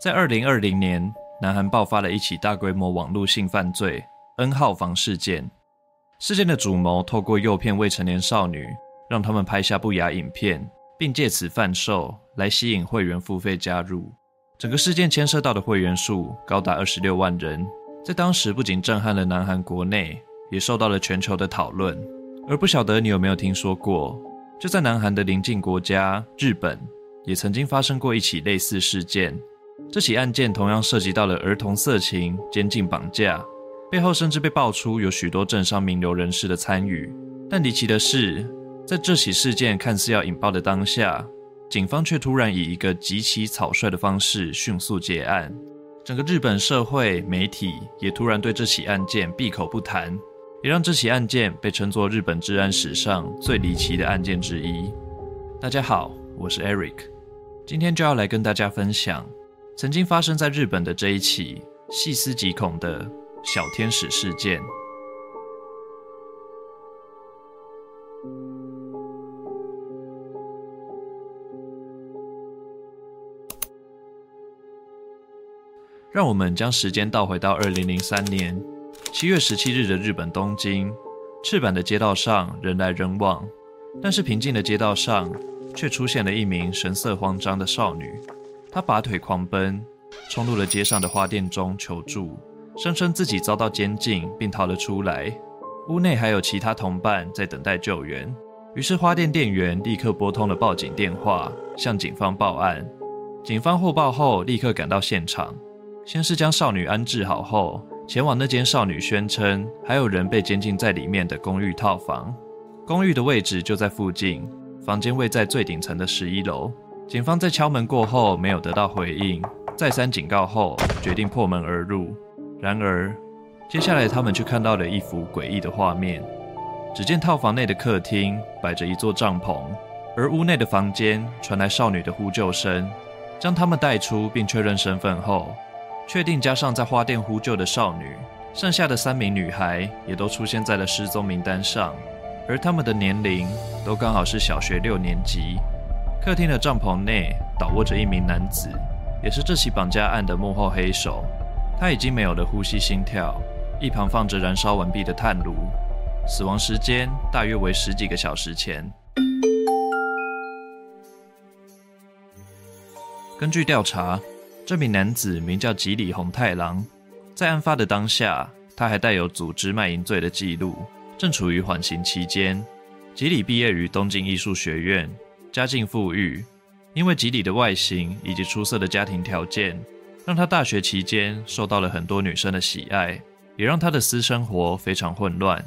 在二零二零年，南韩爆发了一起大规模网络性犯罪 “N 号房”事件。事件的主谋透过诱骗未成年少女，让他们拍下不雅影片，并借此贩售来吸引会员付费加入。整个事件牵涉到的会员数高达二十六万人，在当时不仅震撼了南韩国内，也受到了全球的讨论。而不晓得你有没有听说过，就在南韩的邻近国家日本，也曾经发生过一起类似事件。这起案件同样涉及到了儿童色情、监禁、绑架，背后甚至被爆出有许多政商名流人士的参与。但离奇的是，在这起事件看似要引爆的当下，警方却突然以一个极其草率的方式迅速结案。整个日本社会媒体也突然对这起案件闭口不谈，也让这起案件被称作日本治安史上最离奇的案件之一。大家好，我是 Eric，今天就要来跟大家分享曾经发生在日本的这一起细思极恐的小天使事件。让我们将时间倒回到二零零三年七月十七日的日本东京，赤坂的街道上人来人往，但是平静的街道上却出现了一名神色慌张的少女。他拔腿狂奔，冲入了街上的花店中求助，声称自己遭到监禁并逃了出来，屋内还有其他同伴在等待救援。于是花店店员立刻拨通了报警电话，向警方报案。警方获报后立刻赶到现场。先是将少女安置好后，前往那间少女宣称还有人被监禁在里面的公寓套房。公寓的位置就在附近，房间位在最顶层的十一楼。警方在敲门过后没有得到回应，再三警告后，决定破门而入。然而，接下来他们却看到了一幅诡异的画面。只见套房内的客厅摆着一座帐篷，而屋内的房间传来少女的呼救声。将他们带出并确认身份后，确定加上在花店呼救的少女，剩下的三名女孩也都出现在了失踪名单上，而她们的年龄都刚好是小学六年级。客厅的帐篷内倒卧着一名男子，也是这起绑架案的幕后黑手。他已经没有了呼吸心跳，一旁放着燃烧完毕的炭炉，死亡时间大约为十几个小时前。根据调查。这名男子名叫吉里红太郎，在案发的当下，他还带有组织卖淫罪的记录，正处于缓刑期间。吉里毕业于东京艺术学院，家境富裕，因为吉里的外形以及出色的家庭条件，让他大学期间受到了很多女生的喜爱，也让他的私生活非常混乱。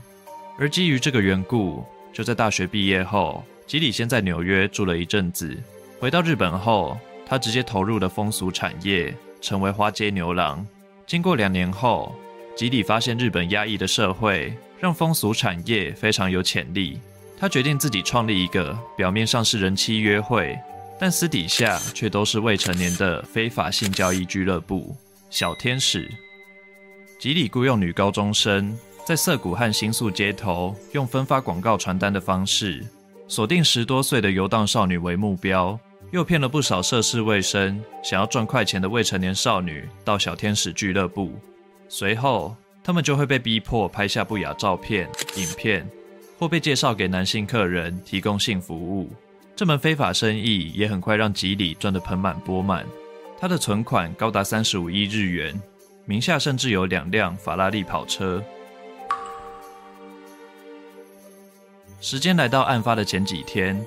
而基于这个缘故，就在大学毕业后，吉里先在纽约住了一阵子，回到日本后。他直接投入了风俗产业，成为花街牛郎。经过两年后，吉里发现日本压抑的社会让风俗产业非常有潜力。他决定自己创立一个表面上是人妻约会，但私底下却都是未成年的非法性交易俱乐部——小天使。吉里雇佣女高中生，在涩谷和新宿街头用分发广告传单的方式，锁定十多岁的游荡少女为目标。诱骗了不少涉世未深、想要赚快钱的未成年少女到小天使俱乐部，随后他们就会被逼迫拍下不雅照片、影片，或被介绍给男性客人提供性服务。这门非法生意也很快让吉里赚得盆满钵满，他的存款高达三十五亿日元，名下甚至有两辆法拉利跑车。时间来到案发的前几天。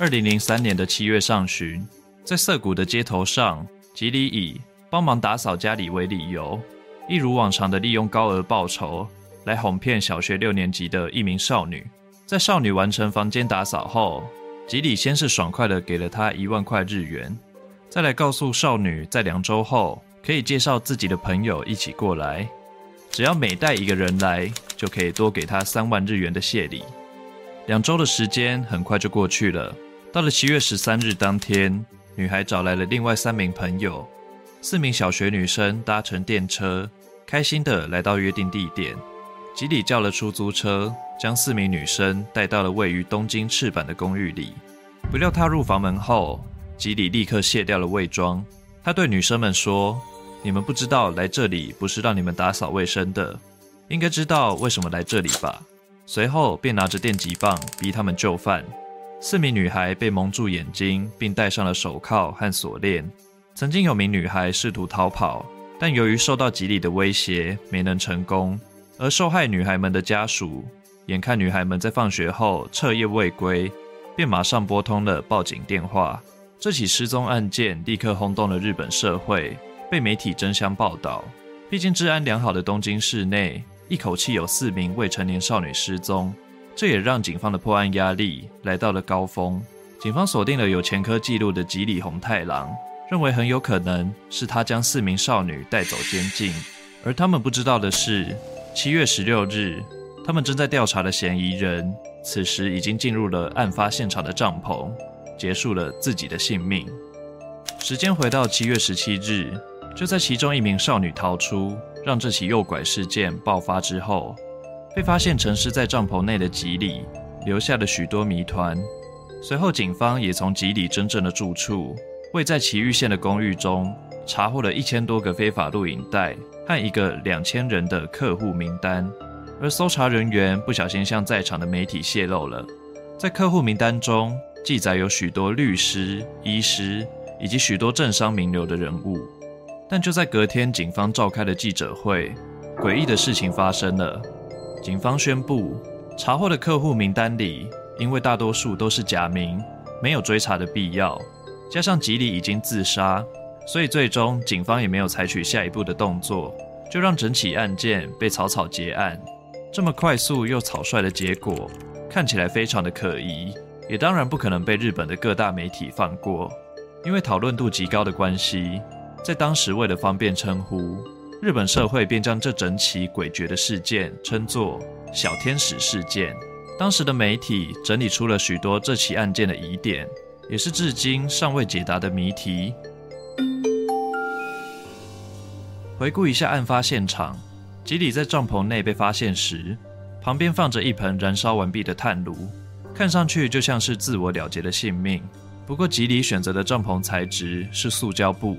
二零零三年的七月上旬，在涩谷的街头上，吉里以帮忙打扫家里为理由，一如往常的利用高额报酬来哄骗小学六年级的一名少女。在少女完成房间打扫后，吉里先是爽快的给了她一万块日元，再来告诉少女，在两周后可以介绍自己的朋友一起过来，只要每带一个人来，就可以多给她三万日元的谢礼。两周的时间很快就过去了。到了七月十三日当天，女孩找来了另外三名朋友，四名小学女生搭乘电车，开心的来到约定地点。吉里叫了出租车，将四名女生带到了位于东京赤坂的公寓里。不料踏入房门后，吉里立刻卸掉了伪装，他对女生们说：“你们不知道来这里不是让你们打扫卫生的，应该知道为什么来这里吧？”随后便拿着电击棒逼他们就范。四名女孩被蒙住眼睛，并戴上了手铐和锁链。曾经有名女孩试图逃跑，但由于受到吉里的威胁，没能成功。而受害女孩们的家属，眼看女孩们在放学后彻夜未归，便马上拨通了报警电话。这起失踪案件立刻轰动了日本社会，被媒体争相报道。毕竟治安良好的东京市内，一口气有四名未成年少女失踪。这也让警方的破案压力来到了高峰。警方锁定了有前科记录的吉里红太郎，认为很有可能是他将四名少女带走监禁。而他们不知道的是，七月十六日，他们正在调查的嫌疑人，此时已经进入了案发现场的帐篷，结束了自己的性命。时间回到七月十七日，就在其中一名少女逃出，让这起诱拐事件爆发之后。被发现沉尸在帐篷内的吉里，留下了许多谜团。随后，警方也从吉里真正的住处，位在埼玉县的公寓中，查获了一千多个非法录影带和一个两千人的客户名单。而搜查人员不小心向在场的媒体泄露了，在客户名单中记载有许多律师、医师以及许多政商名流的人物。但就在隔天，警方召开了记者会，诡异的事情发生了。警方宣布，查获的客户名单里，因为大多数都是假名，没有追查的必要。加上吉里已经自杀，所以最终警方也没有采取下一步的动作，就让整起案件被草草结案。这么快速又草率的结果，看起来非常的可疑，也当然不可能被日本的各大媒体放过。因为讨论度极高的关系，在当时为了方便称呼。日本社会便将这整起诡谲的事件称作“小天使事件”。当时的媒体整理出了许多这起案件的疑点，也是至今尚未解答的谜题。回顾一下案发现场，吉里在帐篷内被发现时，旁边放着一盆燃烧完毕的炭炉，看上去就像是自我了结的性命。不过，吉里选择的帐篷材质是塑胶布。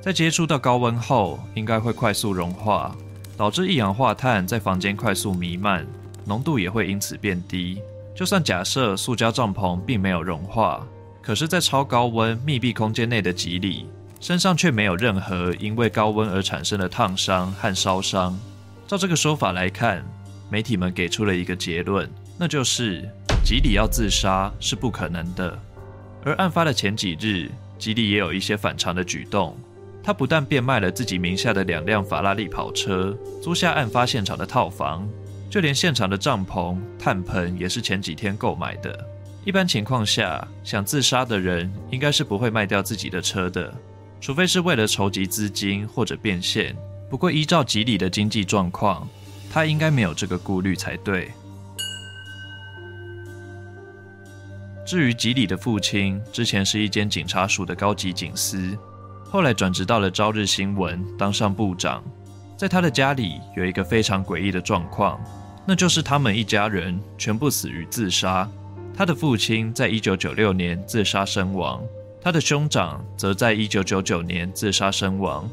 在接触到高温后，应该会快速融化，导致一氧化碳在房间快速弥漫，浓度也会因此变低。就算假设塑胶帐篷并没有融化，可是，在超高温密闭空间内的吉里身上却没有任何因为高温而产生的烫伤和烧伤。照这个说法来看，媒体们给出了一个结论，那就是吉里要自杀是不可能的。而案发的前几日，吉里也有一些反常的举动。他不但变卖了自己名下的两辆法拉利跑车，租下案发现场的套房，就连现场的帐篷、炭盆也是前几天购买的。一般情况下，想自杀的人应该是不会卖掉自己的车的，除非是为了筹集资金或者变现。不过，依照吉里的经济状况，他应该没有这个顾虑才对。至于吉里的父亲，之前是一间警察署的高级警司。后来转职到了朝日新闻，当上部长。在他的家里有一个非常诡异的状况，那就是他们一家人全部死于自杀。他的父亲在一九九六年自杀身亡，他的兄长则在一九九九年自杀身亡，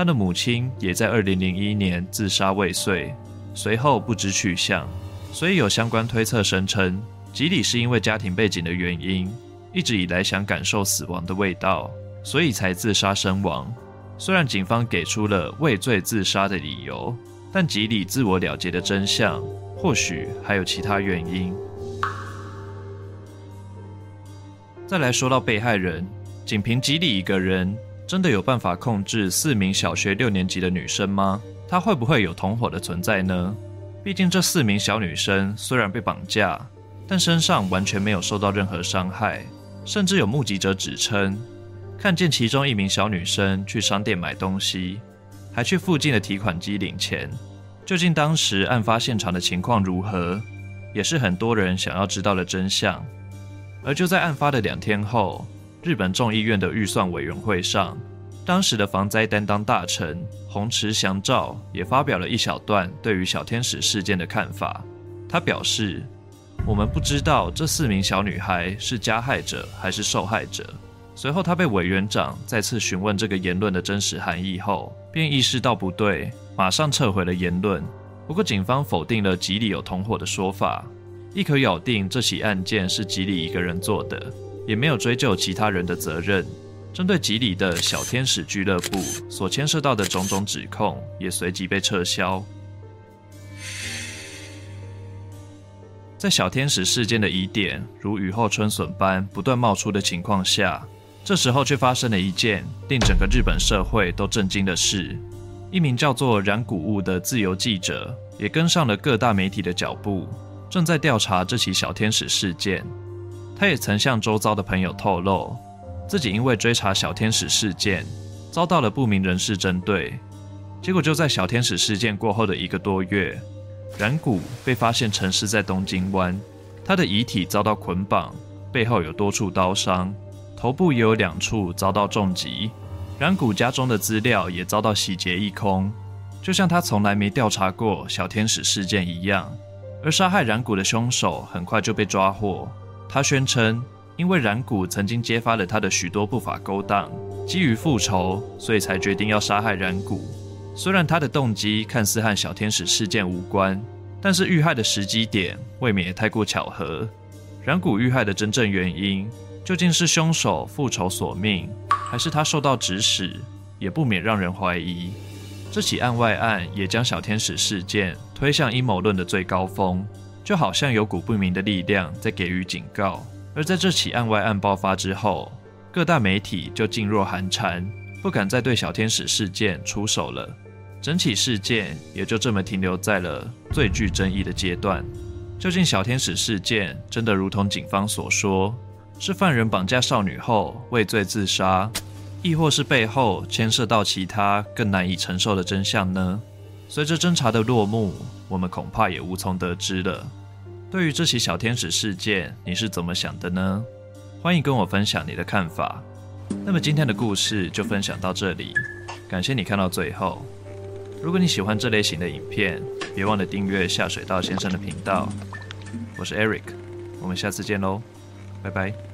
他的母亲也在二零零一年自杀未遂，随后不知去向。所以有相关推测声称，吉里是因为家庭背景的原因，一直以来想感受死亡的味道。所以才自杀身亡。虽然警方给出了畏罪自杀的理由，但吉里自我了结的真相，或许还有其他原因。再来说到被害人，仅凭吉里一个人，真的有办法控制四名小学六年级的女生吗？她会不会有同伙的存在呢？毕竟这四名小女生虽然被绑架，但身上完全没有受到任何伤害，甚至有目击者指称。看见其中一名小女生去商店买东西，还去附近的提款机领钱。究竟当时案发现场的情况如何，也是很多人想要知道的真相。而就在案发的两天后，日本众议院的预算委员会上，当时的防灾担当大臣鸿池祥照也发表了一小段对于小天使事件的看法。他表示：“我们不知道这四名小女孩是加害者还是受害者。”随后，他被委员长再次询问这个言论的真实含义后，便意识到不对，马上撤回了言论。不过，警方否定了吉里有同伙的说法，一口咬定这起案件是吉里一个人做的，也没有追究其他人的责任。针对吉里的小天使俱乐部所牵涉到的种种指控，也随即被撤销。在小天使事件的疑点如雨后春笋般不断冒出的情况下，这时候却发生了一件令整个日本社会都震惊的事：一名叫做染谷悟的自由记者也跟上了各大媒体的脚步，正在调查这起小天使事件。他也曾向周遭的朋友透露，自己因为追查小天使事件，遭到了不明人士针对。结果就在小天使事件过后的一个多月，染谷被发现陈尸在东京湾，他的遗体遭到捆绑，背后有多处刀伤。头部也有两处遭到重击，染谷家中的资料也遭到洗劫一空，就像他从来没调查过小天使事件一样。而杀害染谷的凶手很快就被抓获，他宣称因为染谷曾经揭发了他的许多不法勾当，基于复仇，所以才决定要杀害染谷。虽然他的动机看似和小天使事件无关，但是遇害的时机点未免也太过巧合。染谷遇害的真正原因。究竟是凶手复仇索命，还是他受到指使，也不免让人怀疑。这起案外案也将小天使事件推向阴谋论的最高峰，就好像有股不明的力量在给予警告。而在这起案外案爆发之后，各大媒体就噤若寒蝉，不敢再对小天使事件出手了。整起事件也就这么停留在了最具争议的阶段。究竟小天使事件真的如同警方所说，是犯人绑架少女后畏罪自杀，亦或是背后牵涉到其他更难以承受的真相呢？随着侦查的落幕，我们恐怕也无从得知了。对于这起小天使事件，你是怎么想的呢？欢迎跟我分享你的看法。那么今天的故事就分享到这里，感谢你看到最后。如果你喜欢这类型的影片，别忘了订阅下水道先生的频道。我是 Eric，我们下次见喽，拜拜。